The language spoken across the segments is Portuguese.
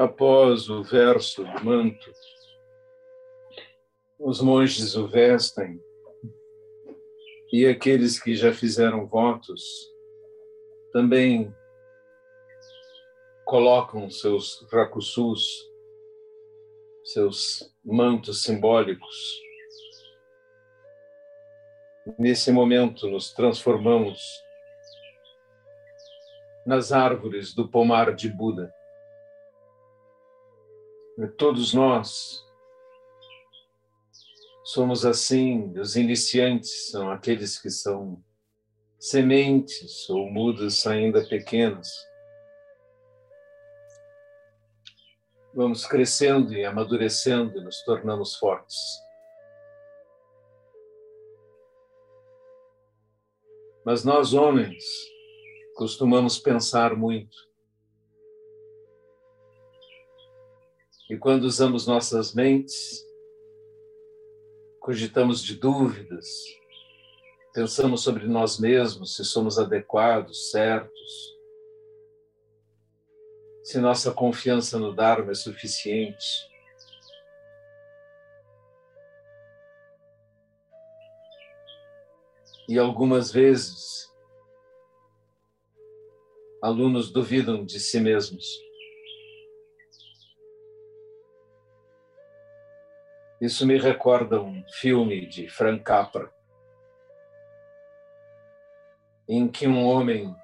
Após o verso do manto, os monges o vestem e aqueles que já fizeram votos também colocam seus racusus, seus mantos simbólicos. Nesse momento, nos transformamos nas árvores do pomar de Buda. E todos nós somos assim, os iniciantes são aqueles que são sementes ou mudas ainda pequenas. Vamos crescendo e amadurecendo e nos tornamos fortes. Mas nós, homens, costumamos pensar muito. E quando usamos nossas mentes, cogitamos de dúvidas, pensamos sobre nós mesmos, se somos adequados, certos, se nossa confiança no Dharma é suficiente. E algumas vezes, alunos duvidam de si mesmos. Isso me recorda um filme de Frank Capra, em que um homem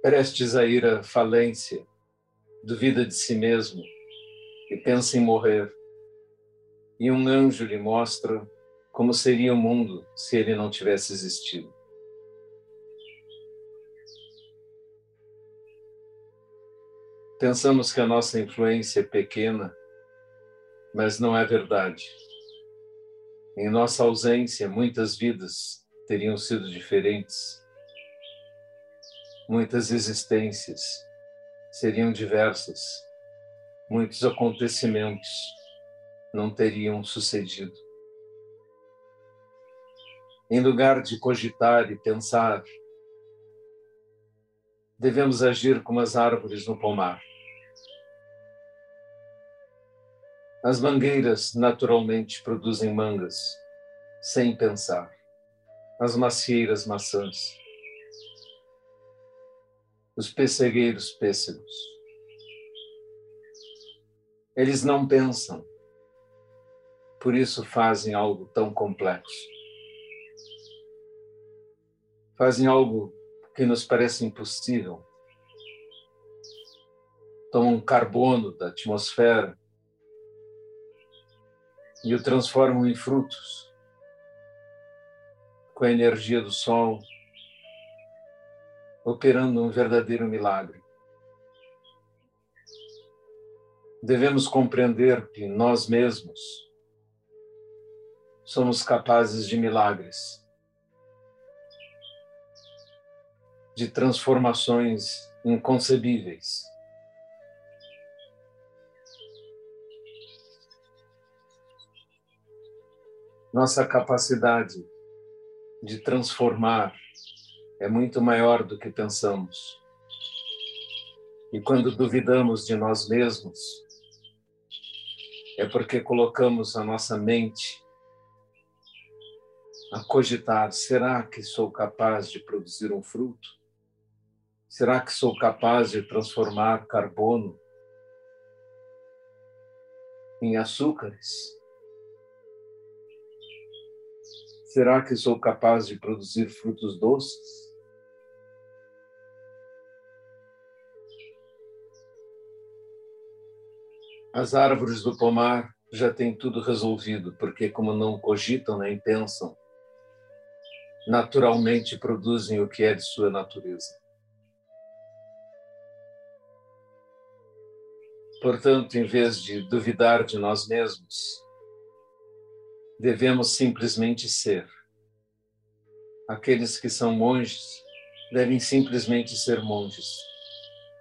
prestes a ir à falência duvida de si mesmo e pensa em morrer. E um anjo lhe mostra como seria o mundo se ele não tivesse existido. Pensamos que a nossa influência é pequena mas não é verdade. Em nossa ausência, muitas vidas teriam sido diferentes, muitas existências seriam diversas, muitos acontecimentos não teriam sucedido. Em lugar de cogitar e pensar, devemos agir como as árvores no pomar As mangueiras naturalmente produzem mangas, sem pensar. As macieiras maçãs. Os pessegueiros pêssegos. Eles não pensam, por isso fazem algo tão complexo. Fazem algo que nos parece impossível. Tomam carbono da atmosfera e o transformam em frutos com a energia do sol, operando um verdadeiro milagre. Devemos compreender que nós mesmos somos capazes de milagres, de transformações inconcebíveis. Nossa capacidade de transformar é muito maior do que pensamos. E quando duvidamos de nós mesmos, é porque colocamos a nossa mente a cogitar: será que sou capaz de produzir um fruto? Será que sou capaz de transformar carbono em açúcares? Será que sou capaz de produzir frutos doces? As árvores do pomar já têm tudo resolvido, porque, como não cogitam nem pensam, naturalmente produzem o que é de sua natureza. Portanto, em vez de duvidar de nós mesmos, devemos simplesmente ser. Aqueles que são monges devem simplesmente ser monges,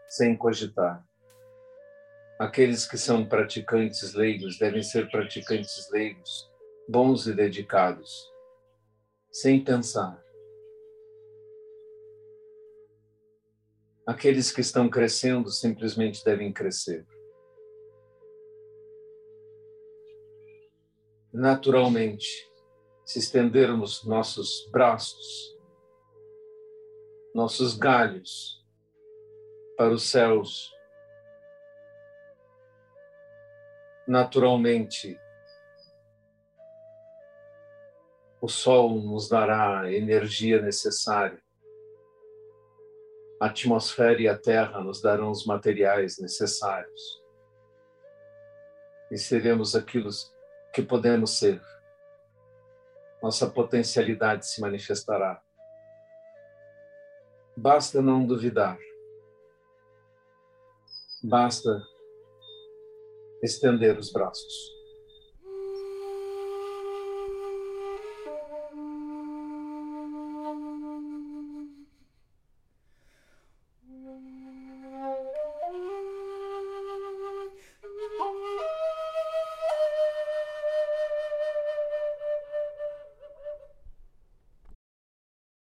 sem cogitar. Aqueles que são praticantes leigos devem ser praticantes leigos, bons e dedicados, sem pensar. Aqueles que estão crescendo simplesmente devem crescer. Naturalmente, se estendermos nossos braços, nossos galhos para os céus, naturalmente, o sol nos dará a energia necessária a atmosfera e a terra nos darão os materiais necessários. E seremos aquilo que podemos ser. Nossa potencialidade se manifestará. Basta não duvidar. Basta estender os braços.